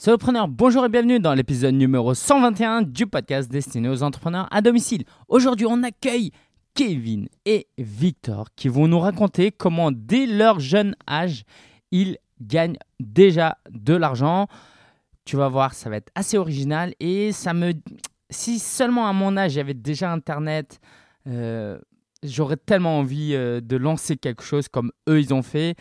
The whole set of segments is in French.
Solopreneur, bonjour et bienvenue dans l'épisode numéro 121 du podcast destiné aux entrepreneurs à domicile. Aujourd'hui, on accueille Kevin et Victor qui vont nous raconter comment dès leur jeune âge, ils gagnent déjà de l'argent. Tu vas voir, ça va être assez original et ça me... Si seulement à mon âge, j'avais déjà Internet, euh, j'aurais tellement envie euh, de lancer quelque chose comme eux, ils ont fait.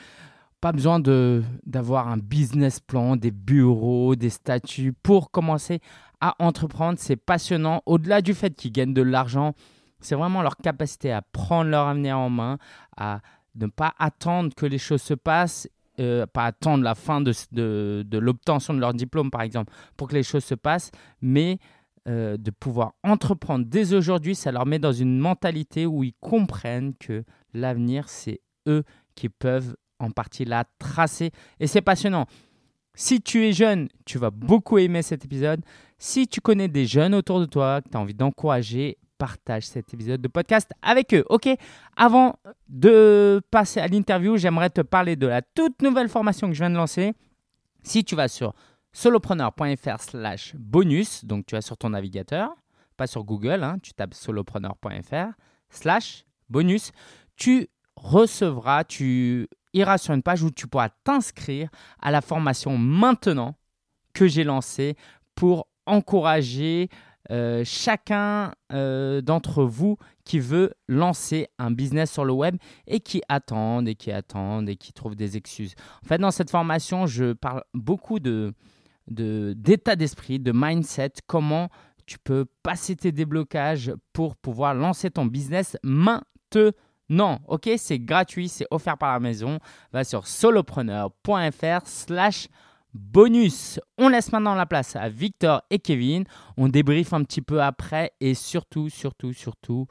Pas besoin d'avoir un business plan, des bureaux, des statuts pour commencer à entreprendre. C'est passionnant. Au-delà du fait qu'ils gagnent de l'argent, c'est vraiment leur capacité à prendre leur avenir en main, à ne pas attendre que les choses se passent, euh, pas attendre la fin de, de, de l'obtention de leur diplôme, par exemple, pour que les choses se passent, mais euh, de pouvoir entreprendre dès aujourd'hui. Ça leur met dans une mentalité où ils comprennent que l'avenir, c'est eux qui peuvent en partie la tracer. Et c'est passionnant. Si tu es jeune, tu vas beaucoup aimer cet épisode. Si tu connais des jeunes autour de toi, que tu as envie d'encourager, partage cet épisode de podcast avec eux. Ok? Avant de passer à l'interview, j'aimerais te parler de la toute nouvelle formation que je viens de lancer. Si tu vas sur solopreneur.fr slash bonus, donc tu vas sur ton navigateur, pas sur Google, hein, tu tapes solopreneur.fr slash bonus, tu recevras, tu iras sur une page où tu pourras t'inscrire à la formation maintenant que j'ai lancée pour encourager euh, chacun euh, d'entre vous qui veut lancer un business sur le web et qui attendent et qui attendent et qui trouvent des excuses. En fait, dans cette formation, je parle beaucoup de d'état d'esprit, de mindset, comment tu peux passer tes déblocages pour pouvoir lancer ton business maintenant non, ok, c'est gratuit, c'est offert par la maison. Va sur solopreneur.fr slash bonus. On laisse maintenant la place à Victor et Kevin. On débriefe un petit peu après et surtout, surtout, surtout,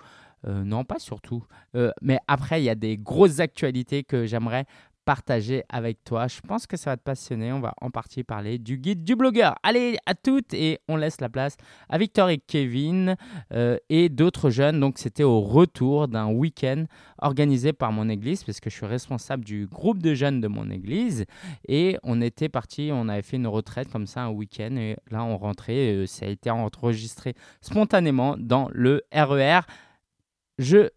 euh, non pas surtout, euh, mais après il y a des grosses actualités que j'aimerais partager avec toi. Je pense que ça va te passionner. On va en partie parler du guide du blogueur. Allez, à toutes et on laisse la place à Victor et Kevin euh, et d'autres jeunes. Donc, c'était au retour d'un week-end organisé par mon église parce que je suis responsable du groupe de jeunes de mon église. Et on était parti, on avait fait une retraite comme ça un week-end et là, on rentrait. Euh, ça a été enregistré spontanément dans le RER. E je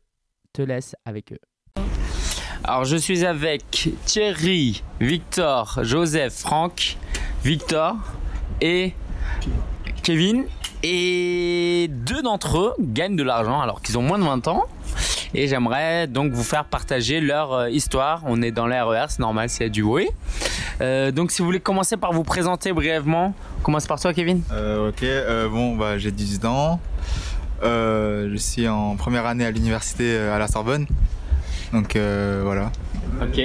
te laisse avec eux. Alors je suis avec Thierry, Victor, Joseph, Franck, Victor et Kevin. Et deux d'entre eux gagnent de l'argent alors qu'ils ont moins de 20 ans. Et j'aimerais donc vous faire partager leur euh, histoire. On est dans l'RER, c'est normal, c'est du bruit. Euh, donc si vous voulez commencer par vous présenter brièvement, commence par toi Kevin. Euh, ok, bon, bah, j'ai 18 ans. je suis en première année à l'université à la Sorbonne. Donc euh, voilà. Ok.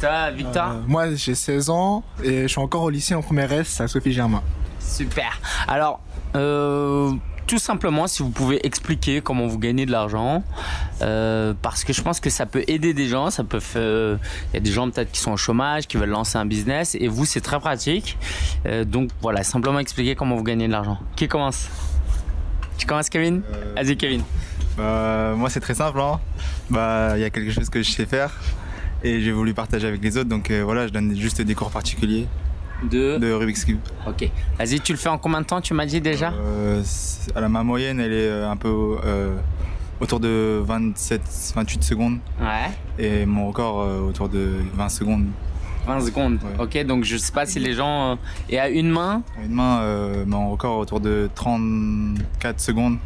Toi, Victor euh, Moi, j'ai 16 ans et je suis encore au lycée en première S à Sophie Germain. Super. Alors, euh, tout simplement, si vous pouvez expliquer comment vous gagnez de l'argent, parce que je pense que ça peut aider des gens. Ça peut, il y a des gens peut-être qui sont au chômage, qui veulent lancer un business, et vous, c'est très pratique. donc voilà, simplement expliquer comment vous gagnez de l'argent. Qui commence? Tu commences, Kevin? Vas-y, Kevin. Bah, moi, c'est très simple. Hein. Bah, il y a quelque chose que je sais faire et j'ai voulu partager avec les autres. Donc euh, voilà, je donne juste des cours particuliers de, de Rubik's Cube. Ok. Vas-y, tu le fais en combien de temps Tu m'as dit déjà euh, Alors, ma moyenne, elle est euh, un peu autour de 27-28 secondes. Ouais. Et mon record autour de 20 secondes. 20 secondes. Ok, donc je sais pas si les gens. Et à une main À une main, mon record autour de 34 secondes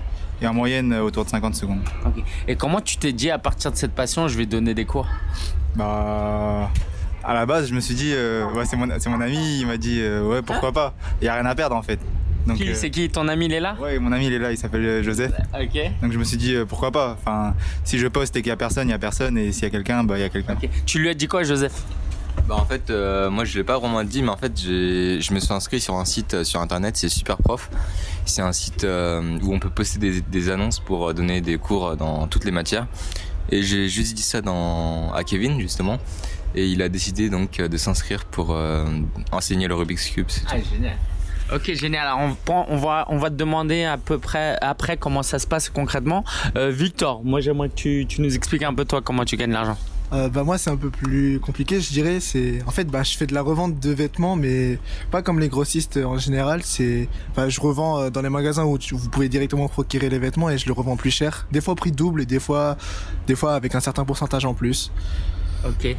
et en moyenne euh, autour de 50 secondes. Et comment tu t'es dit à partir de cette passion, je vais donner des cours? Bah. À la base, je me suis dit, euh, ouais, c'est mon, mon, ami, il m'a dit, euh, ouais, pourquoi pas Il n'y a rien à perdre en fait. c'est qui? Ton ami, il est là? Ouais, mon ami, il est là, il s'appelle Joseph. Ok. Donc je me suis dit, pourquoi pas Enfin, si je poste et qu'il n'y a personne, il n'y a personne, et s'il y a quelqu'un, bah il y a quelqu'un. Tu lui as dit quoi, Joseph? Bah en fait, moi je l'ai pas vraiment dit, mais en fait je me suis inscrit sur un site sur internet, c'est Super Prof. C'est un site euh, où on peut poster des, annonces pour euh, donner des cours dans toutes les matières. Et j'ai juste dit ça dans, à Kevin justement. Et il a décidé donc euh, de s'inscrire pour enseigner le Rubik's Cube. Ah, génial. Ok, génial. Alors, on, va, on va te demander à peu près après comment ça se passe concrètement. Victor, moi j'aimerais que tu, tu, nous expliques un peu toi comment tu gagnes l'argent. Euh, bah moi c'est un peu plus compliqué je dirais. C'est en fait bah je fais de la revente de vêtements mais pas comme les grossistes en général. C'est bah, je revends euh, dans les magasins où vous pouvez directement procurer les vêtements et je le revends plus cher. Des fois prix double et des fois des fois avec un certain pourcentage en plus. Ok.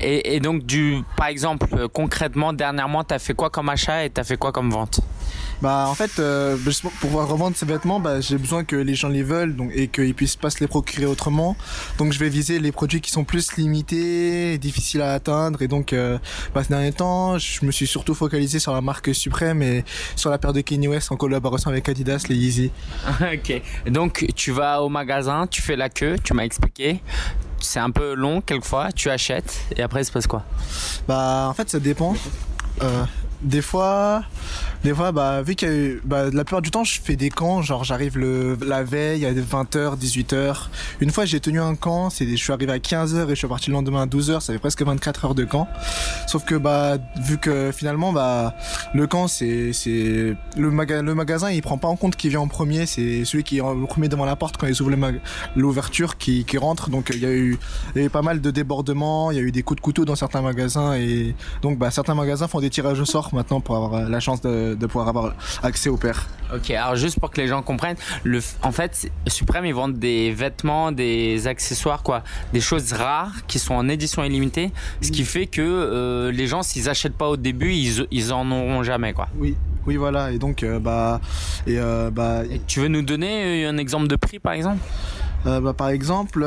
Et, et donc, du, par exemple, euh, concrètement, dernièrement, tu as fait quoi comme achat et tu as fait quoi comme vente? Bah en fait euh, pour pouvoir revendre ces vêtements bah, j'ai besoin que les gens les veulent donc et qu'ils puissent pas se les procurer autrement donc je vais viser les produits qui sont plus limités difficiles à atteindre et donc euh, bah, ces derniers temps je me suis surtout focalisé sur la marque Suprême et sur la paire de Kanye West en collaboration avec Adidas les Yeezy Ok. Donc, tu vas au magasin, tu fais la queue, tu m'as expliqué. C'est un peu long quelquefois, tu achètes et après, il se passe quoi? Bah en fait ça dépend. Euh, des fois, des fois bah vu eu, bah, la plupart du temps je fais des camps, genre j'arrive le la veille à 20h, 18h. Une fois j'ai tenu un camp, c'est je suis arrivé à 15h et je suis parti le lendemain à 12h, ça fait presque 24 heures de camp. Sauf que bah vu que finalement bah le camp c'est c'est le, maga- le magasin il prend pas en compte qui vient en premier, c'est celui qui est en- premier devant la porte quand ils ouvrent l'ouverture qui, qui rentre. Donc il y a eu il y a eu pas mal de débordements, il y a eu des coups de couteau dans certains magasins et donc bah, certains magasins font des tirages au sort maintenant pour avoir euh, la chance de, de pouvoir avoir accès aux paires. Ok, alors juste pour que les gens comprennent, le, en fait, Suprême, ils vendent des vêtements, des accessoires, quoi, des choses rares qui sont en édition illimitée, ce qui fait que euh, les gens, s'ils achètent pas au début, ils, ils en auront jamais, quoi. Oui. Oui voilà et donc euh, bah et euh, bah, Et tu veux nous donner un exemple de prix, par exemple? Bah, par exemple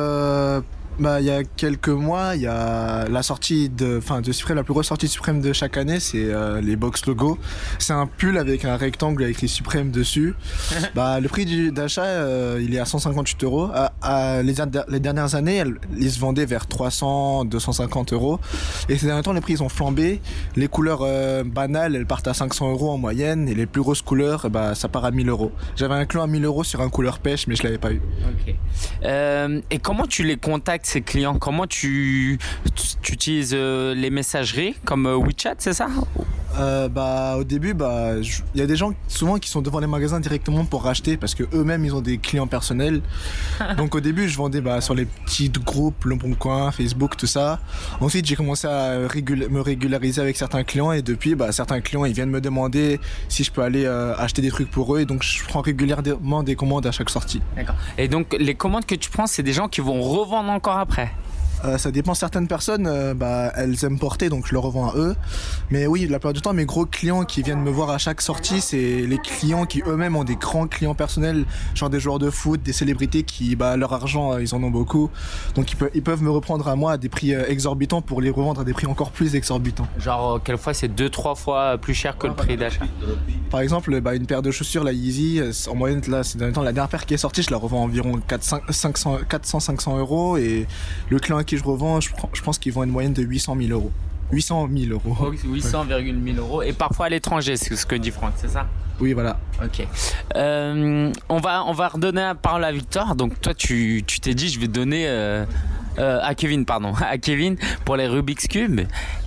bah il y a quelques mois il y a la sortie de enfin de Supreme la plus grosse sortie de Supreme de chaque année c'est euh, les box logo. C'est un pull avec un rectangle avec les Supreme dessus. Bah le prix d'achat euh, il est à 158 euros. À- à- les, dernières années elles, ils se vendaient vers 300 250 euros. Et ces derniers temps les prix ils ont flambé. Les couleurs euh, banales elles partent à 500 euros en moyenne. Et les plus grosses couleurs bah ça part à 1000 euros. J'avais un clan à 1000 euros sur un couleur pêche mais je l'avais pas eu. Et comment tu les contactes, ces clients? Comment tu, tu, utilises euh, les messageries comme euh, WeChat, c'est ça? Euh, bah au début bah il y a des gens souvent qui sont devant les magasins directement pour racheter parce que eux-mêmes ils ont des clients personnels. Donc au début je vendais bah, sur les petits groupes Le Bon Coin Facebook tout ça. Ensuite j'ai commencé à régul- me régulariser avec certains clients et depuis bah, certains clients ils viennent me demander si je peux aller euh, acheter des trucs pour eux et donc je prends régulièrement des commandes à chaque sortie. D'accord. Et donc, les commandes que tu prends, c'est des gens qui vont revendre encore après? Euh, ça dépend certaines personnes euh, bah elles aiment porter donc je le revends à eux. Mais oui la plupart du temps mes gros clients qui viennent me voir à chaque sortie c'est les clients qui eux-mêmes ont des grands clients personnels genre des joueurs de foot des célébrités qui bah leur argent euh, ils en ont beaucoup. Donc ils, peuvent ils peuvent me reprendre à moi à des prix exorbitants pour les revendre à des prix encore plus exorbitants. Genre, quelquefois, c'est deux, trois fois plus cher que le prix d'achat? par exemple bah, une paire de chaussures la Yeezy en moyenne là ces derniers temps la dernière paire qui est sortie je la revends environ 4, 500 400 500 euros. Et le client qui je revends je, pense qu'ils vont une moyenne de 800 000 euros 800 000 euros 800,000 euros. Et parfois à l'étranger, c'est ce que dit Franck, c'est ça? Oui, voilà. Ok. Euh, on, va, on va redonner la parole à Victor. Donc, toi, tu tu t'es dit, je vais donner. euh, euh, à Kevin, pardon, à Kevin pour les Rubik's Cube.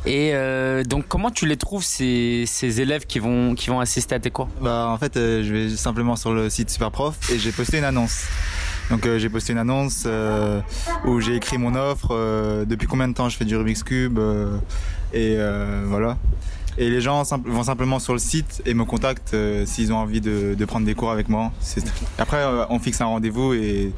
Et euh, donc, comment tu les trouves, ces, ces élèves qui vont, qui vont assister à tes cours? Bah en fait euh, je vais simplement sur le site Superprof et j'ai posté une annonce. Donc euh, j'ai posté une annonce euh, où j'ai écrit mon offre, euh, depuis combien de temps je fais du Rubik's Cube et voilà. Et les gens vont simplement sur le site et me contactent s'ils ont envie de, de prendre des cours avec moi. Après on fixe un rendez-vous et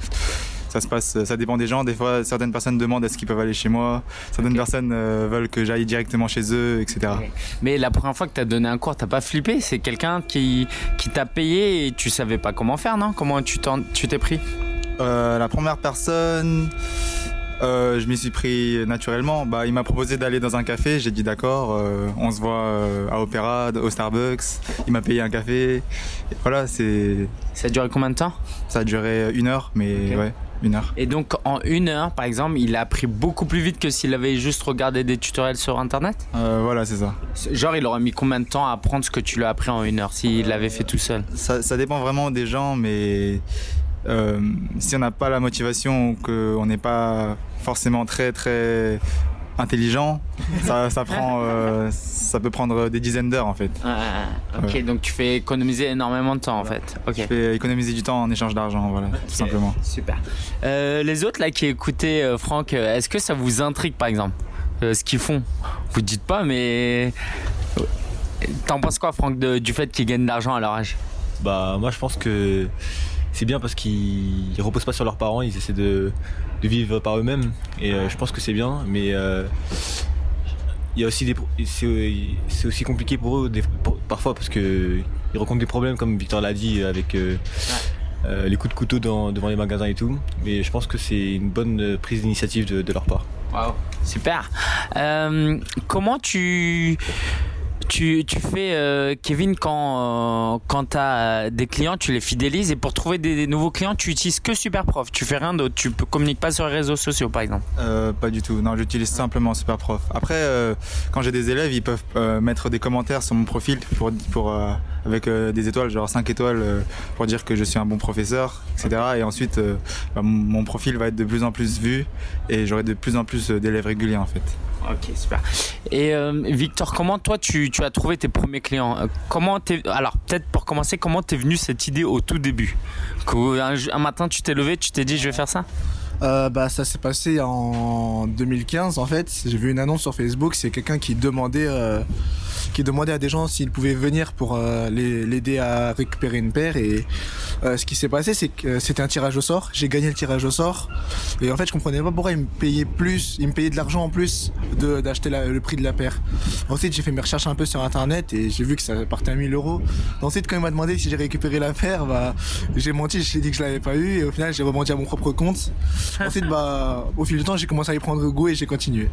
ça se passe, ça dépend des gens. Des fois certaines personnes demandent est-ce qu'ils peuvent aller chez moi, certaines Ok. personnes euh, veulent que j'aille directement chez eux, etc. Mais la première fois que tu as donné un cours, t'as pas flippé? C'est quelqu'un qui, qui t'a payé et tu savais pas comment faire, non? Comment tu t'es pris? Euh, la première personne, euh, je m'y suis pris naturellement. Bah, il m'a proposé d'aller dans un café. J'ai dit d'accord. euh, on se voit euh, à Opéra, au Starbucks. Il m'a payé un café. Et voilà, c'est Ça a duré combien de temps? Ça a duré une heure, mais ouais, une heure. Et donc en une heure, par exemple, il a appris beaucoup plus vite que s'il avait juste regardé des tutoriels sur Internet? Voilà, c'est ça. Genre, il aurait mis combien de temps à apprendre ce que tu lui as appris en une heure s'il l'avait fait tout seul? Ça. ça dépend vraiment des gens, mais euh, si on n'a pas la motivation ou qu'on n'est pas forcément très très intelligent, ça, ça prend, euh, ça peut prendre des dizaines d'heures en fait. Ah, ok, donc tu fais économiser énormément de temps en fait. Ok. Je fais économiser du temps en échange d'argent, voilà, tout simplement. Super. Euh, les autres là qui écoutaient euh, Franck, est-ce que ça vous intrigue par exemple? Euh, ce qu'ils font Vous dites pas, mais t'en penses quoi, Franck, de- du fait qu'ils gagnent de l'argent à leur âge? Bah moi je pense que c'est bien parce qu'ils ils reposent pas sur leurs parents, ils essaient de, de vivre par eux-mêmes et euh, je pense que c'est bien mais euh, il y a aussi des c'est aussi compliqué pour eux des- pour- parfois parce que ils rencontrent des problèmes comme Victor l'a dit avec euh, les coups de couteau dans- devant les magasins et tout mais je pense que c'est une bonne prise d'initiative de, de leur part. Wow. Super. Comment tu, tu, tu fais, euh, Kevin, quand, euh, quand tu as des clients, tu les fidélises et pour trouver des, nouveaux clients, tu utilises que Superprof. Tu fais rien d'autre. Tu ne communiques pas sur les réseaux sociaux, par exemple. Euh, pas du tout. Non, j'utilise simplement Superprof. Après, quand j'ai des élèves, ils peuvent mettre des commentaires sur mon profil pour, pour, avec des étoiles, genre 5 étoiles, pour dire que je suis un bon professeur, etc. Et ensuite, bah, mon, profil va être de plus en plus vu et j'aurai de plus en plus d'élèves réguliers en fait. Ok, super. Et euh, Victor, comment toi tu, as trouvé tes premiers clients? Euh, Comment t'es alors peut-être pour commencer, comment t'es venu cette idée au tout début? Qu'un un matin tu t'es levé, tu t'es dit je vais faire ça? Euh, bah, ça s'est passé en 2015 en fait. J'ai vu une annonce sur Facebook, c'est quelqu'un qui demandait, euh, qui demandait à des gens s'ils pouvaient venir pour euh, l'aider à récupérer une paire. Et euh, ce qui s'est passé, c'est que c'était un tirage au sort. J'ai gagné le tirage au sort. Et en fait, je comprenais pas pourquoi ils me payaient plus, ils me payaient de l'argent en plus d'acheter le prix de la paire. Ensuite, j'ai fait mes recherches un peu sur internet et j'ai vu que ça partait à 1000 euros. Ensuite, quand il m'a demandé si j'ai récupéré la paire, bah, j'ai menti, je lui ai dit que je l'avais pas eu et au final, j'ai rebondi à mon propre compte. Ensuite, bah, au fil du temps, j'ai commencé à y prendre goût et j'ai continué.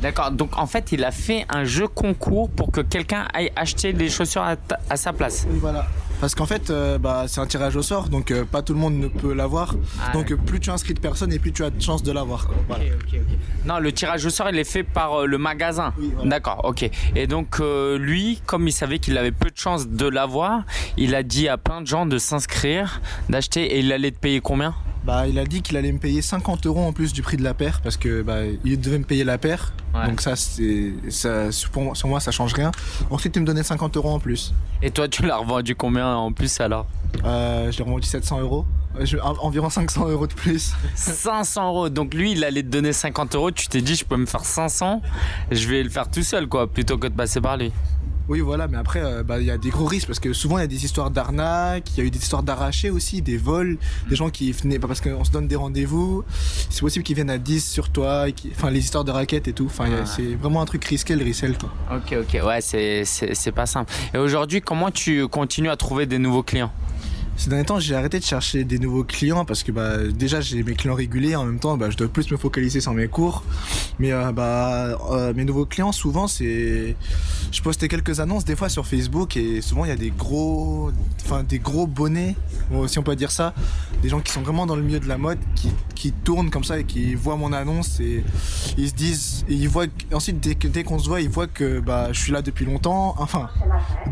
D'accord, donc en fait il a fait un jeu concours pour que quelqu'un aille acheter des chaussures à, ta- à sa place. Oui, voilà. Parce qu'en fait, euh, bah, c'est un tirage au sort, donc euh, pas tout le monde ne peut l'avoir. Ah, donc plus tu inscris de personnes et plus tu as de chances de l'avoir. Non, le tirage au sort il est fait par euh, le magasin. Oui, voilà. D'accord, ok. Et donc lui, comme il savait qu'il avait peu de chances de l'avoir, il a dit à plein de gens de s'inscrire, d'acheter et il allait te payer combien? Bah, il a dit qu'il allait me payer 50 euros en plus du prix de la paire parce que bah, il devait me payer la paire. Ouais. Donc ça, c'est, ça, pour moi, sur moi, ça change rien. Ensuite, il me donnait 50 euros en plus. Et toi tu l'as revendu combien en plus alors? Euh, je l'ai revendu 700 euros. Euh, je- en- environ 500 euros de plus. 500 euros. Donc lui, il allait te donner 50 euros. Tu t'es dit, je peux me faire 500. Je vais le faire tout seul, quoi, plutôt que de passer par lui. Oui, voilà, mais après, euh, bah, il y a des gros risques parce que souvent il y a des histoires d'arnaques, il y a eu des histoires d'arrachés aussi, des vols, des gens qui venaient, pas parce qu'on se donne des rendez-vous, c'est possible qu'ils viennent à 10 sur toi, et qui- enfin les histoires de raquettes et tout, enfin il y a- Ouais. c'est vraiment un truc risqué le resell quoi. Ok, ok. Ouais, c'est pas simple. Et aujourd'hui, comment tu continues à trouver des nouveaux clients? Ces derniers temps, j'ai arrêté de chercher des nouveaux clients parce que bah, déjà j'ai mes clients réguliers, en même temps bah, je dois plus me focaliser sur mes cours. Mais euh, bah, euh, mes nouveaux clients, souvent c'est. Je postais quelques annonces des fois sur Facebook et souvent il y a des gros, enfin des gros bonnets, bon, si on peut dire ça, des gens qui sont vraiment dans le milieu de la mode, qui, qui tournent comme ça et qui voient mon annonce et ils se disent, ils voient, ensuite dès, dès qu'on se voit, ils voient que bah, je suis là depuis longtemps. Enfin,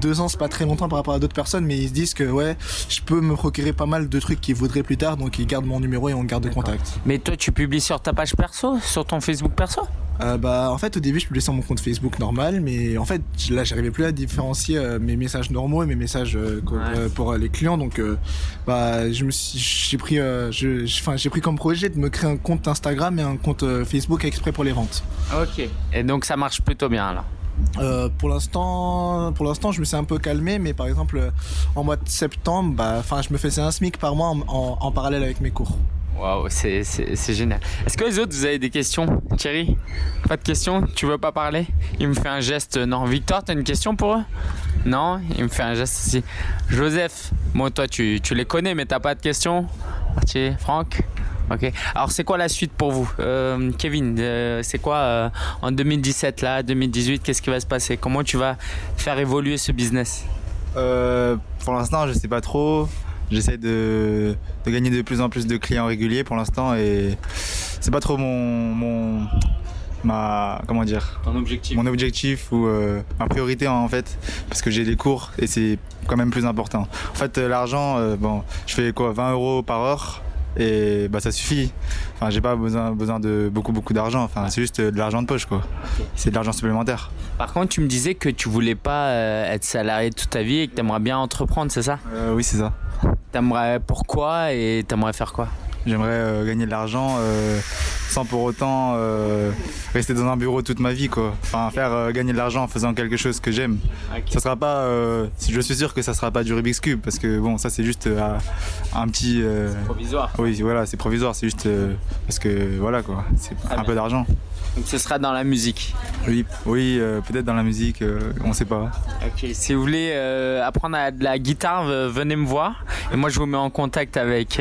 deux ans c'est pas très longtemps par rapport à d'autres personnes, mais ils se disent que ouais, je peux me procurer pas mal de trucs qu'ils voudraient plus tard, donc ils gardent mon numéro et on garde contact. Mais toi, tu publies sur ta page perso, sur ton Facebook perso? Euh, bah en fait au début je publiais sur mon compte Facebook normal, mais en fait là j'arrivais plus à différencier euh, mes messages normaux et mes messages euh, Ouais. pour les clients, donc bah je me suis, j'ai pris, je, enfin j'ai pris comme projet de me créer un compte Instagram et un compte Facebook exprès pour les ventes. Ok. Et donc, ça marche plutôt bien, alors? Euh, pour l'instant, pour l'instant, je me suis un peu calmé, mais par exemple, euh, en mois de septembre, bah, enfin, je me faisais un SMIC par mois en, en- parallèle avec mes cours. Waouh, c'est, génial. Est-ce que les autres, vous avez des questions Thierry? Pas de questions? Tu veux pas parler? Il me fait un geste. Non. Victor, t'as une question pour eux? Non? Il me fait un geste aussi. Joseph, bon, toi, tu, tu les connais, mais t'as pas de questions? Franck? Ok. Alors, c'est quoi la suite pour vous Euh, Kevin, euh, c'est quoi euh, en 2017, là, 2018 Qu'est-ce qui va se passer? Comment tu vas faire évoluer ce business? Euh, pour l'instant, je sais pas trop. J'essaie de, de gagner de plus en plus de clients réguliers pour l'instant et c'est pas trop mon, mon ma comment dire? Ton objectif mon objectif ou euh, ma priorité en fait parce que j'ai des cours et c'est quand même plus important. En fait, l'argent, euh, bon, je fais quoi? 20 euros par heure et bah ça suffit. Enfin, j'ai pas besoin, besoin de beaucoup beaucoup d'argent. Enfin, c'est juste de l'argent de poche quoi. C'est de l'argent supplémentaire. Par contre, tu me disais que tu voulais pas euh, être salarié toute ta vie et que tu aimerais bien entreprendre, c'est ça? Euh, oui, c'est ça. T'aimerais pourquoi et t'aimerais faire quoi? J'aimerais euh, gagner de l'argent euh, sans pour autant euh, rester dans un bureau toute ma vie quoi. Enfin, faire gagner de l'argent en faisant quelque chose que j'aime. Ça sera pas. je suis sûr que ça sera pas du Rubik's cube parce que bon, ça c'est juste un petit. Provisoire. oui, voilà, c'est provisoire. C'est juste parce que voilà quoi. C'est un bien. peu d'argent. Donc ce sera dans la musique. Oui, oui, euh, peut-être dans la musique, euh, on sait pas. Ok. Si vous voulez euh, apprendre à de la guitare, venez me voir et moi je vous mets en contact avec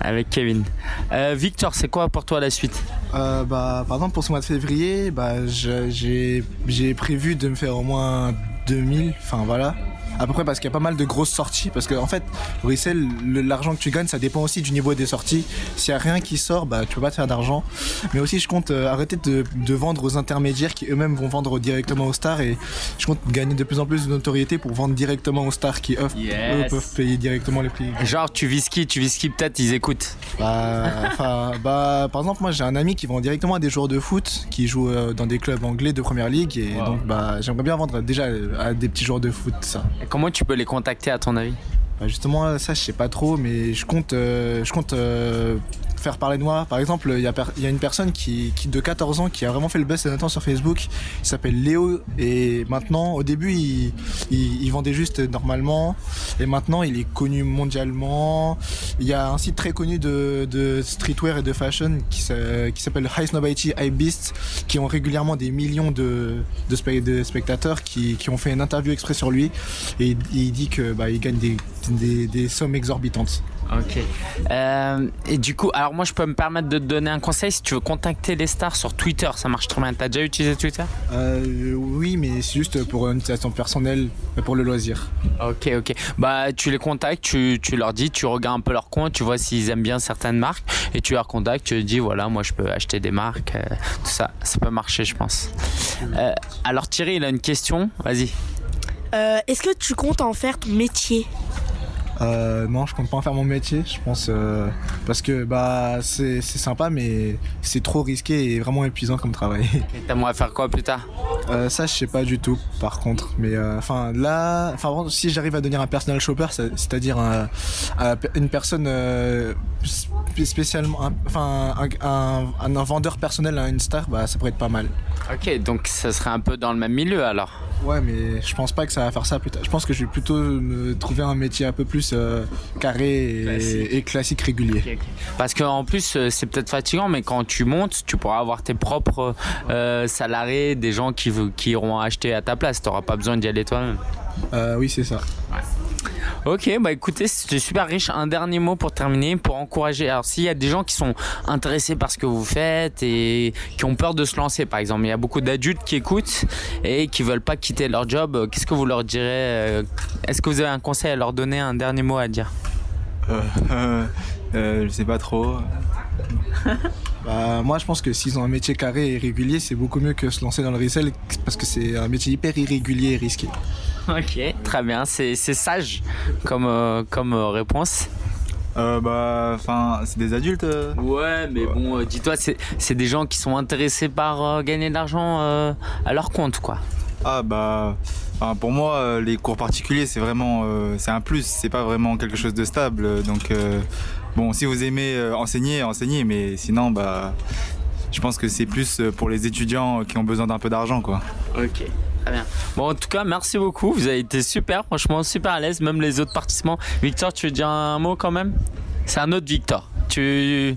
avec Kevin. Euh, Victor, c'est quoi pour toi la suite? Euh, bah, par exemple, pour ce mois de février, bah, j'ai prévu de me faire au moins 2000, enfin voilà. À peu près parce qu'il y a pas mal de grosses sorties. Parce que en fait, le- l'argent que tu gagnes, ça dépend aussi du niveau des sorties. S'il y a rien qui sort, bah, tu peux pas te faire d'argent. Mais aussi, je compte euh, arrêter de, de vendre aux intermédiaires qui eux-mêmes vont vendre directement aux stars. Et je compte gagner de plus en plus de notoriété pour vendre directement aux stars qui eux, Yes. eux peuvent payer directement les prix. Genre tu vis qui Tu vis qui peut-être ils écoutent. Bah, bah, par exemple, moi j'ai un ami qui vend directement à des joueurs de foot qui jouent euh, dans des clubs anglais de première ligue et Wow. donc bah, j'aimerais bien vendre déjà à des petits joueurs de foot ça. Comment tu peux les contacter à ton avis? Bah, justement, ça je sais pas trop, mais je compte, euh, je compte euh, faire parler de. Par exemple, il y, a une personne qui, qui de 14 ans qui a vraiment fait le buzz ces temps sur Facebook. Il s'appelle Léo et maintenant, au début, il, vendait juste normalement et maintenant il est connu mondialement. Il y a un site très connu de, streetwear et de fashion qui s'a- qui s'appelle High Snobiety High Beast qui ont régulièrement des millions de, de, spe- de spectateurs qui, ont fait une interview exprès sur lui et il, dit que bah, il gagne des sommes exorbitantes. Ok. Euh, et du coup, alors moi je peux me permettre de te donner un conseil si tu veux contacter les stars sur Twitter, ça marche très bien. T'as déjà utilisé Twitter? Euh, oui, mais c'est juste pour une situation personnelle, pour le loisir. Ok, ok. Bah, tu les contactes, tu, tu leur dis, tu regardes un peu leur compte, tu vois s'ils aiment bien certaines marques, et tu leur contactes, tu leur dis, voilà, moi je peux acheter des marques, euh, tout ça. Ça peut marcher, je pense. Euh, alors Thierry, il a une question, vas-y. Euh, Est-ce que tu comptes en faire ton métier? Euh, non, je compte pas en faire mon métier, je pense, euh, parce que bah c'est sympa, mais c'est trop risqué et vraiment épuisant comme travail. Et T'aimerais faire quoi plus tard? Euh, ça, je sais pas du tout, par contre. Mais euh, enfin là, enfin si j'arrive à devenir un personal shopper, c'est-à-dire un- un- une personne spé- spécialement, enfin un, un- un- un vendeur personnel à une star, bah ça pourrait être pas mal. Ok, donc ça serait un peu dans le même milieu alors. Ouais, mais je pense pas que ça va faire ça plus tard. Je pense que je vais plutôt me trouver un métier un peu plus euh, carré et Classique. et classique régulier. Parce qu'en plus, euh, c'est peut-être fatigant, mais quand tu montes, tu pourras avoir tes propres euh, salariés, des gens qui, qui iront acheter à ta place. Tu n'auras pas besoin d'y aller toi-même. Euh, oui, c'est ça. Ok, bah écoutez, c'était super riche. Un dernier mot pour terminer, pour encourager. Alors, s'il y a des gens qui sont intéressés par ce que vous faites et qui ont peur de se lancer, par exemple, il y a beaucoup d'adultes qui écoutent et qui veulent pas quitter leur job. euh, Qu'est-ce que vous leur direz euh, Est-ce que vous avez un conseil à leur donner, un dernier mot à dire? Euh, euh, euh, je sais pas trop. Bah, moi, je pense que s'ils ont un métier carré et régulier, c'est beaucoup mieux que se lancer dans le resell parce que c'est un métier hyper irrégulier et risqué. Ok, très bien. C'est c'est sage comme, euh, comme euh, réponse. Euh, bah, enfin, c'est des adultes. euh. Ouais, mais bon, euh, dis-toi, c'est c'est des gens qui sont intéressés par euh, gagner de l'argent euh, à leur compte, quoi. Ah bah, enfin, pour moi, les cours particuliers, c'est vraiment, euh, c'est un plus. C'est pas vraiment quelque chose de stable. Donc, euh, bon, si vous aimez euh, enseigner, enseignez. Mais sinon, bah, je pense que c'est plus euh, pour les étudiants qui ont besoin d'un peu d'argent, quoi. Ok, très bien. Bon, en tout cas, merci beaucoup. Vous avez été super, franchement, super à l'aise. Même les autres participants. Victor, tu veux dire un mot quand même? C'est un autre Victor. Tu,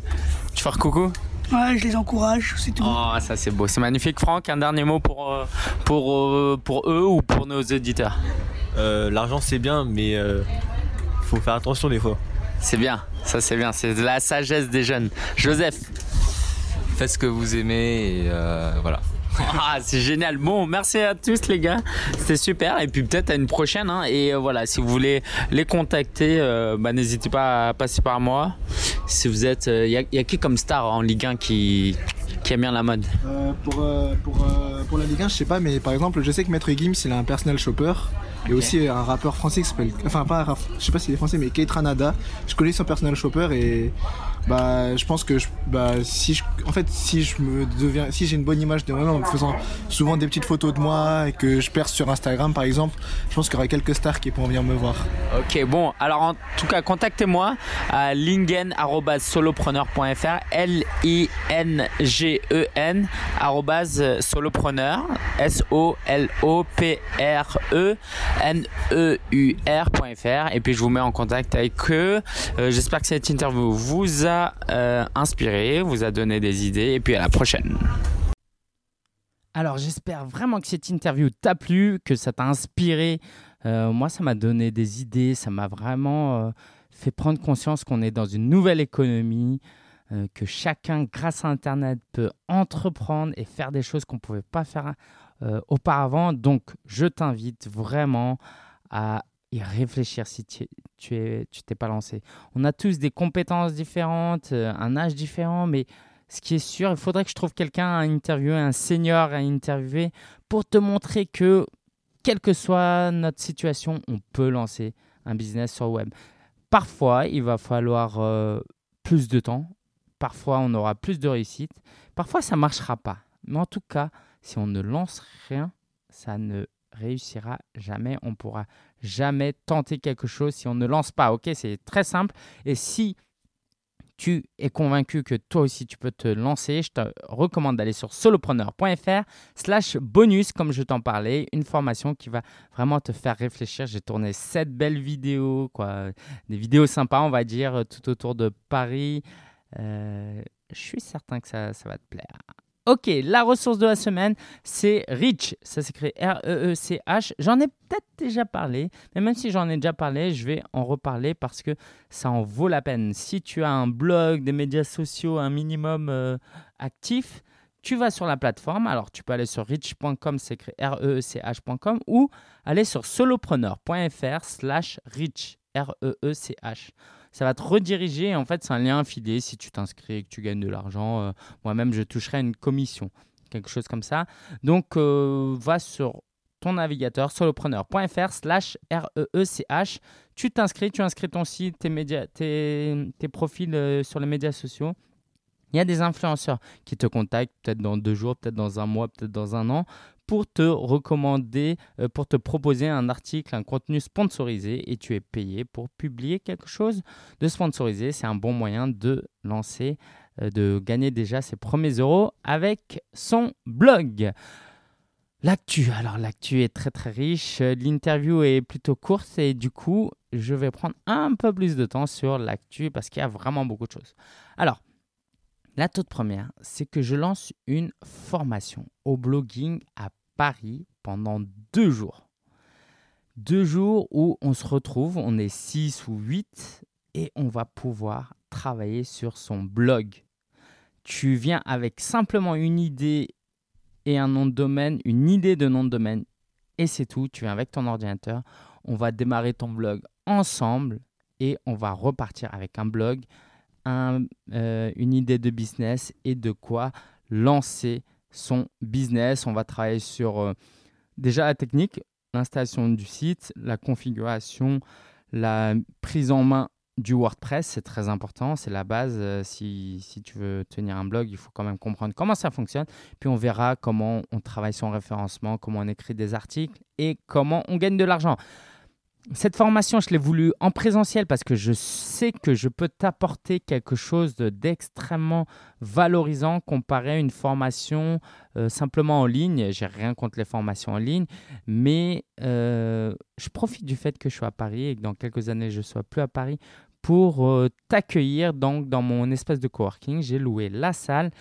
tu fais un coucou? Ouais, je les encourage, c'est tout. Oh, ça c'est beau, c'est magnifique. Franck, un dernier mot pour, euh, pour, euh, pour eux ou pour nos auditeurs? Euh, L'argent c'est bien, mais euh, faut faire attention des fois. C'est bien, ça c'est bien, c'est de la sagesse des jeunes. Joseph Faites ce que vous aimez et euh, voilà. Ah, c'est génial. Bon, merci à tous les gars. C'était super. Et puis peut-être à une prochaine. hein. Et euh, voilà, si vous voulez les contacter, euh, bah, n'hésitez pas à passer par moi. Si vous êtes... Il y, a- y a qui comme star en Ligue 1 qui, qui aime bien la mode? Euh, pour, euh, pour, euh, pour la Ligue 1, je sais pas, mais par exemple, je sais que Maître Gims, il a un personal shopper. Et aussi un rappeur français qui s'appelle. Enfin, pas un je sais pas s'il est français, mais Kate Ranada. Je connais son personal shopper et bah, je pense que je, bah, si je, en fait, si je me deviens, si j'ai une bonne image de moi-même en faisant souvent des petites photos de moi et que je perce sur Instagram par exemple, je pense qu'il y aura quelques stars qui pourront venir me voir. Ok, bon, alors en tout cas, contactez-moi à lingen.solopreneur.fr, L-I-N-G-E-N, arrobase solopreneur, S-O-L-O-P-R-E-N-E-U-R.fr, et puis je vous mets en contact avec eux. Euh, J'espère que cette interview vous a euh, inspiré, vous a donné des idées, et puis à la prochaine. Alors j'espère vraiment que cette interview t'a plu, que ça t'a inspiré. Euh, moi, ça m'a donné des idées, ça m'a vraiment euh, fait prendre conscience qu'on est dans une nouvelle économie, que chacun, grâce à Internet, peut entreprendre et faire des choses qu'on ne pouvait pas faire auparavant. Donc, je t'invite vraiment à y réfléchir si tu tu es- tu t'es pas lancé. On a tous des compétences différentes, euh, un âge différent, mais ce qui est sûr, il faudrait que je trouve quelqu'un à interviewer, un senior à interviewer pour te montrer que, quelle que soit notre situation, on peut lancer un business sur web. Parfois, il va falloir euh, plus de temps. Parfois, on aura plus de réussite. Parfois, ça ne marchera pas. Mais en tout cas, si on ne lance rien, ça ne réussira jamais. On pourra jamais tenter quelque chose si on ne lance pas. Ok, c'est très simple. Et si tu es convaincu que toi aussi tu peux te lancer, je te recommande d'aller sur solopreneur.fr slash bonus, comme je t'en parlais, une formation qui va vraiment te faire réfléchir. J'ai tourné sept belles vidéos, quoi, des vidéos sympas, on va dire, tout autour de Paris. Euh, je suis certain que ça, ça va te plaire. Ok, la ressource de la semaine, c'est Rich. Ça s'écrit R-E-E-C-H. J'en ai peut-être déjà parlé, mais même si j'en ai déjà parlé, je vais en reparler parce que ça en vaut la peine. Si tu as un blog, des médias sociaux, un minimum euh, actif, tu vas sur la plateforme. Alors, tu peux aller sur rich.com, c'est écrit R-E-E-C-H.com ou aller sur solopreneur.fr slash rich, R-E-E-C-H. Ça va te rediriger. En fait, c'est un lien affilié. Si tu t'inscris et que tu gagnes de l'argent, euh, moi-même, je toucherai une commission. Quelque chose comme ça. Donc, euh, va sur ton navigateur solopreneur.fr slash R-E-E-C-H. Tu t'inscris, tu inscris ton site, tes, médias, tes, profils euh, sur les médias sociaux. Il y a des influenceurs qui te contactent peut-être dans deux jours, peut-être dans un mois, peut-être dans un an pour te recommander, euh, pour te proposer un article, un contenu sponsorisé et tu es payé pour publier quelque chose de sponsorisé. C'est un bon moyen de lancer, euh, de gagner déjà ses premiers euros avec son blog. L'actu, alors l'actu est très très riche, l'interview est plutôt courte et du coup je vais prendre un peu plus de temps sur l'actu parce qu'il y a vraiment beaucoup de choses. Alors, la toute première, c'est que je lance une formation au blogging à Paris pendant deux jours. Deux jours où on se retrouve, on est six ou huit et on va pouvoir travailler sur son blog. Tu viens avec simplement une idée et un nom de domaine, une idée de nom de domaine et c'est tout. Tu viens avec ton ordinateur, on va démarrer ton blog ensemble et on va repartir avec un blog, euh, une idée de business et de quoi lancer son business. On va travailler sur euh, déjà la technique, l'installation du site, la configuration, la prise en main du WordPress, c'est très important, c'est la base. Euh, si, si tu veux tenir un blog, il faut quand même comprendre comment ça fonctionne. Puis on verra comment on travaille son référencement, comment on écrit des articles et comment on gagne de l'argent. Cette formation, je l'ai voulu en présentiel parce que je sais que je peux t'apporter quelque chose de- d'extrêmement valorisant comparé à une formation euh, simplement en ligne. J'ai rien contre les formations en ligne, mais euh, je profite du fait que je suis à Paris et que dans quelques années je sois plus à Paris pour euh, t'accueillir donc dans mon espace de coworking. J'ai loué la salle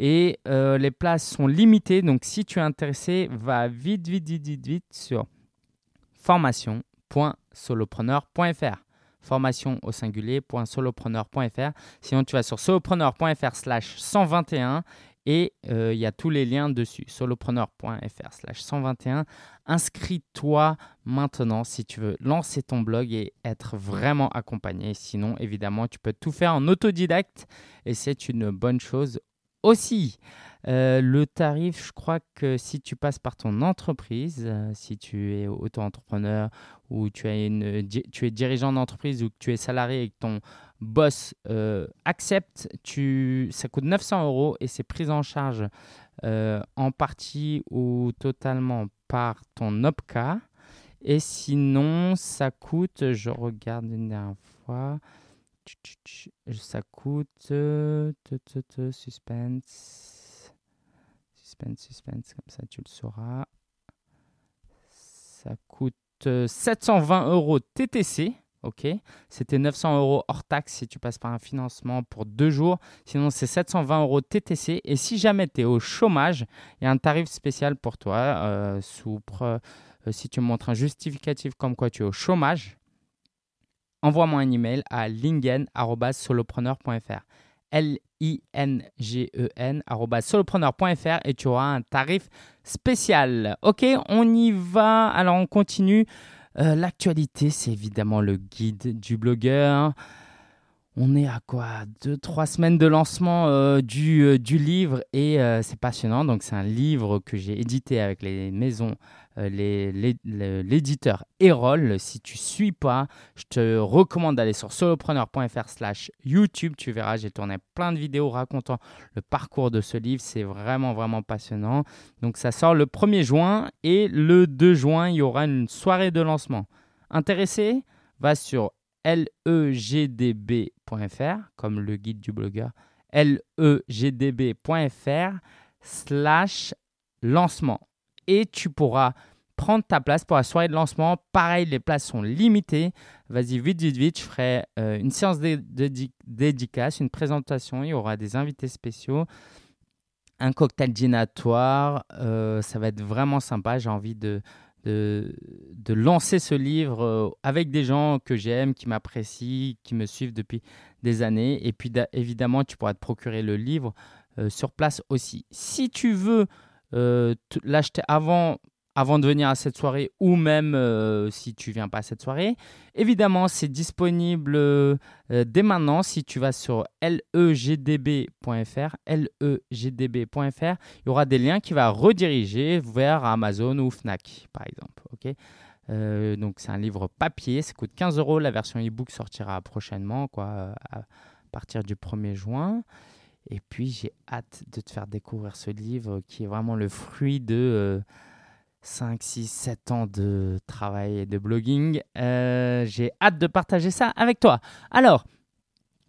et les places sont limitées. Donc si tu es intéressé, va vite, vite, vite, vite, vite sur formation.solopreneur.fr formation au singulier.solopreneur.fr sinon tu vas sur solopreneur.fr slash 121 et euh, il y a tous les liens dessus. solopreneur.fr slash 121 inscris-toi maintenant si tu veux lancer ton blog et être vraiment accompagné. Sinon évidemment tu peux tout faire en autodidacte et c'est une bonne chose aussi euh, le tarif, je crois que si tu passes par ton entreprise, euh, si tu es auto-entrepreneur ou di- tu es dirigeant d'entreprise ou que tu es salarié et que ton Boss euh, accepte, ça coûte 900 euros et c'est pris en charge euh, en partie ou totalement par ton OPCA. Et sinon, ça coûte, je regarde une dernière fois, ça coûte, euh, te, te, te, suspense, suspense, suspense, comme ça tu le sauras. Ça coûte euh, 720 euros TTC. Ok, c'était 900 euros hors taxe si tu passes par un financement pour deux jours. Sinon, c'est 720 euros TTC. Et si jamais tu es au chômage, il y a un tarif spécial pour toi. euh, euh, si tu montres un justificatif comme quoi tu es au chômage, envoie-moi un email à lingen.solopreneur.fr. L-I-N-G-E-N arobase solopreneur.fr et tu auras un tarif spécial. Ok, on y va. Alors, on continue. Euh, L'actualité, c'est évidemment le guide du blogueur. On est à quoi? Deux, trois semaines de lancement euh, du, euh, du livre et c'est passionnant. Donc, c'est un livre que j'ai édité avec les maisons, euh, l'éditeur Erol. Si tu suis pas, je te recommande d'aller sur solopreneur.fr slash YouTube. Tu verras, j'ai tourné plein de vidéos racontant le parcours de ce livre. C'est vraiment, vraiment passionnant. Donc, ça sort le 1er juin et le 2 juin, il y aura une soirée de lancement. Intéressé? Va sur legdb.fr, comme le guide du blogueur, legdb.fr slash lancement. Et tu pourras prendre ta place pour la soirée de lancement. Pareil, les places sont limitées. Vas-y, vite, vite, vite. Je ferai euh, une séance de, dédicace, une présentation. Il y aura des invités spéciaux, un cocktail dînatoire. Euh, ça va être vraiment sympa. J'ai envie de, de, de lancer ce livre euh, avec des gens que j'aime, qui m'apprécient, qui me suivent depuis des années. Et puis, évidemment, tu pourras te procurer le livre sur place aussi. Si tu veux l'acheter avant, avant de venir à cette soirée ou même euh, si tu viens pas à cette soirée, évidemment, c'est disponible euh, euh, dès maintenant si tu vas sur legdb.fr, legdb.fr, il y aura des liens qui vont rediriger vers Amazon ou Fnac, par exemple. ok? Euh, donc, c'est un livre papier, ça coûte 15 euros. La version e-book sortira prochainement, quoi, à partir du 1er juin. Et puis, j'ai hâte de te faire découvrir ce livre qui est vraiment le fruit de euh, 5, 6, 7 ans de travail et de blogging. Euh, j'ai hâte de partager ça avec toi. Alors,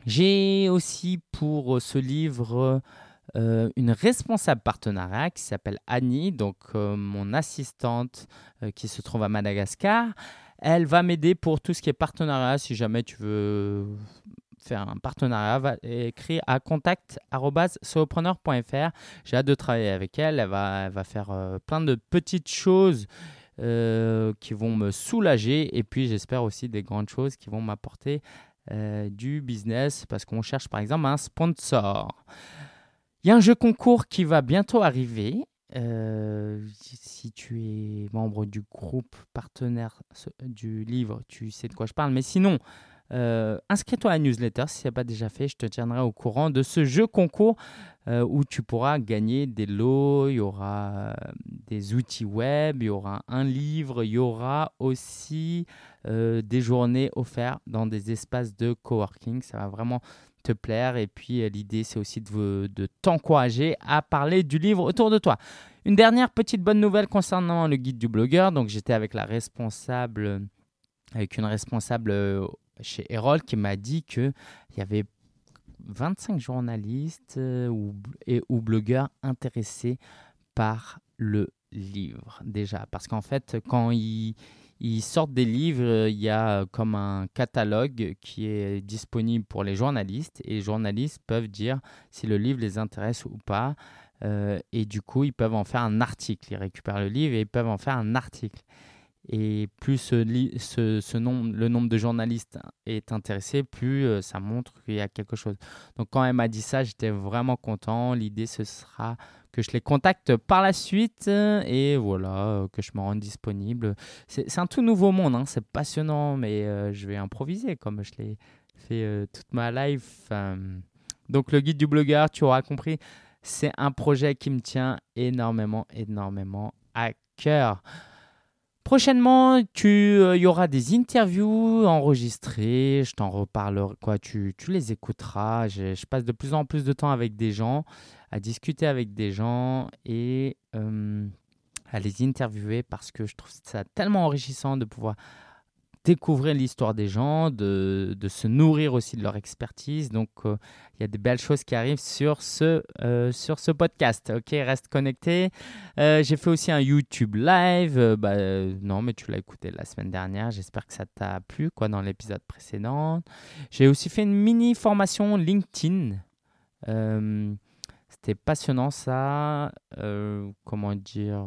j'ai aussi pour ce livre euh, une responsable partenariat qui s'appelle Annie, donc euh, mon assistante qui se trouve à Madagascar. Elle va m'aider pour tout ce qui est partenariat. Si jamais tu veux faire un partenariat, va écrire à contact@solopreneur.fr. J'ai hâte de travailler avec elle. Elle va, faire euh, plein de petites choses euh, qui vont me soulager et puis j'espère aussi des grandes choses qui vont m'apporter euh, du business parce qu'on cherche par exemple un sponsor. Il y a un jeu concours qui va bientôt arriver. Si tu es membre du groupe partenaire du livre, tu sais de quoi je parle. Mais sinon, euh, inscris-toi à la newsletter si ce n'est pas déjà fait. Je te tiendrai au courant de ce jeu concours euh, où tu pourras gagner des lots, il y aura euh, des outils web, il y aura un livre, il y aura aussi des journées offertes dans des espaces de coworking. Ça va vraiment te plaire. Et puis l'idée, c'est aussi de, de t'encourager à parler du livre autour de toi. Une dernière petite bonne nouvelle concernant le guide du blogueur. Donc j'étais avec la responsable, avec une responsable chez Erol qui m'a dit qu'il y avait 25 journalistes euh, ou, et, ou blogueurs intéressés par le livre déjà. Parce qu'en fait, quand ils, sortent des livres, euh, il y a comme un catalogue qui est disponible pour les journalistes et les journalistes peuvent dire si le livre les intéresse ou pas. Euh, et du coup, ils peuvent en faire un article. Ils récupèrent le livre et ils peuvent en faire un article. Et plus ce nombre, le nombre de journalistes est intéressé, plus euh, ça montre qu'il y a quelque chose. Donc quand elle m'a dit ça, j'étais vraiment content. L'idée, ce sera que je les contacte par la suite euh, et voilà, euh, que je me rende disponible. C'est un tout nouveau monde, hein, c'est passionnant, mais je vais improviser comme je l'ai fait toute ma life. Donc le guide du blogueur, tu auras compris, c'est un projet qui me tient énormément, énormément à cœur. Prochainement, tu, euh, il y aura des interviews enregistrées. Je t'en reparlerai. Tu, les écouteras. Je, je passe de plus en plus de temps avec des gens, à discuter avec des gens et euh, à les interviewer parce que je trouve ça tellement enrichissant de pouvoir découvrir l'histoire des gens, de, de, se nourrir aussi de leur expertise. Donc, euh, il y a des belles choses qui arrivent sur ce, euh, sur ce podcast. Ok, reste connecté. Euh, J'ai fait aussi un YouTube live. Bah, non, mais tu l'as écouté la semaine dernière. J'espère que ça t'a plu quoi, dans l'épisode précédent. J'ai aussi fait une mini formation LinkedIn. C'était passionnant ça. comment dire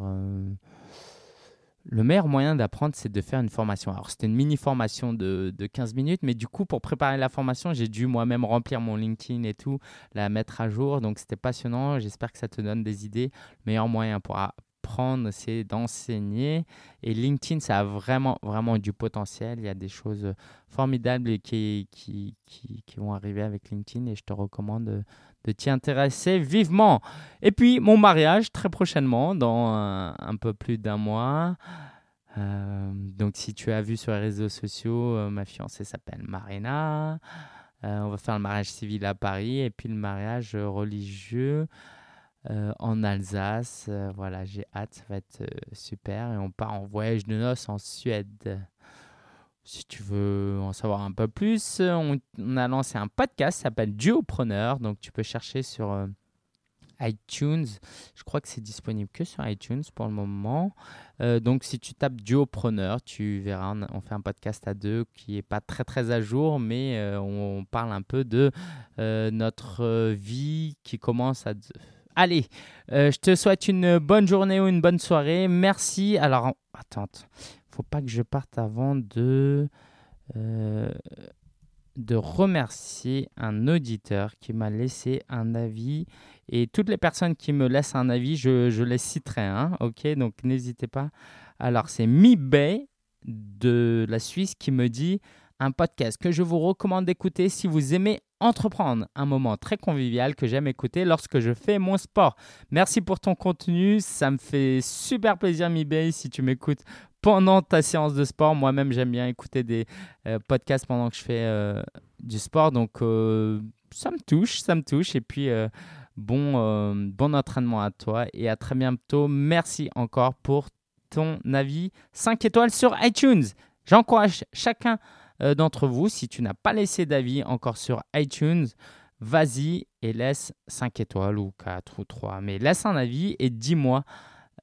le meilleur moyen d'apprendre, c'est de faire une formation. Alors, c'était une mini-formation de, de, 15 minutes, mais du coup, pour préparer la formation, j'ai dû moi-même remplir mon LinkedIn et tout, la mettre à jour. Donc, c'était passionnant. J'espère que ça te donne des idées. Le meilleur moyen pour c'est d'enseigner. Et LinkedIn, ça a vraiment, vraiment du potentiel. Il y a des choses formidables qui, qui, qui, vont arriver avec LinkedIn et je te recommande de t'y intéresser vivement. Et puis mon mariage très prochainement, dans un, un peu plus d'un mois. Euh, donc si tu as vu sur les réseaux sociaux, euh, ma fiancée s'appelle Marina. Euh, on va faire le mariage civil à Paris et puis le mariage religieux en Alsace. voilà, j'ai hâte, ça va être super. Et on part en voyage de noces en Suède. Si tu veux en savoir un peu plus, on, a lancé un podcast qui s'appelle Duopreneur. Donc tu peux chercher sur euh, iTunes. Je crois que c'est disponible que sur iTunes pour le moment. Euh, donc si tu tapes Duopreneur, tu verras, on, fait un podcast à deux qui n'est pas très très à jour, mais euh, on, parle un peu de notre vie qui commence à... Allez, je te souhaite une bonne journée ou une bonne soirée. Merci. Alors, attends faut pas que je parte avant de, euh, de remercier un auditeur qui m'a laissé un avis. Et toutes les personnes qui me laissent un avis, je, les citerai. Hein, ok, donc n'hésitez pas. Alors, c'est Mi Bay de la Suisse qui me dit un podcast que je vous recommande d'écouter si vous aimez entreprendre. Un moment très convivial que j'aime écouter lorsque je fais mon sport. Merci pour ton contenu. Ça me fait super plaisir, Mibay, si tu m'écoutes pendant ta séance de sport. Moi-même, j'aime bien écouter des euh, podcasts pendant que je fais euh, du sport. Donc, euh, ça me touche, ça me touche. Et puis, bon, bon entraînement à toi et à très bientôt. Merci encore pour ton avis 5 étoiles sur iTunes. J'encourage chacun d'entre vous, si tu n'as pas laissé d'avis encore sur iTunes, vas-y et laisse 5 étoiles ou 4 ou 3. Mais laisse un avis et dis-moi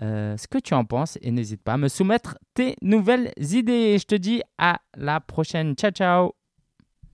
euh, ce que tu en penses et n'hésite pas à me soumettre tes nouvelles idées. Je te dis à la prochaine. Ciao, ciao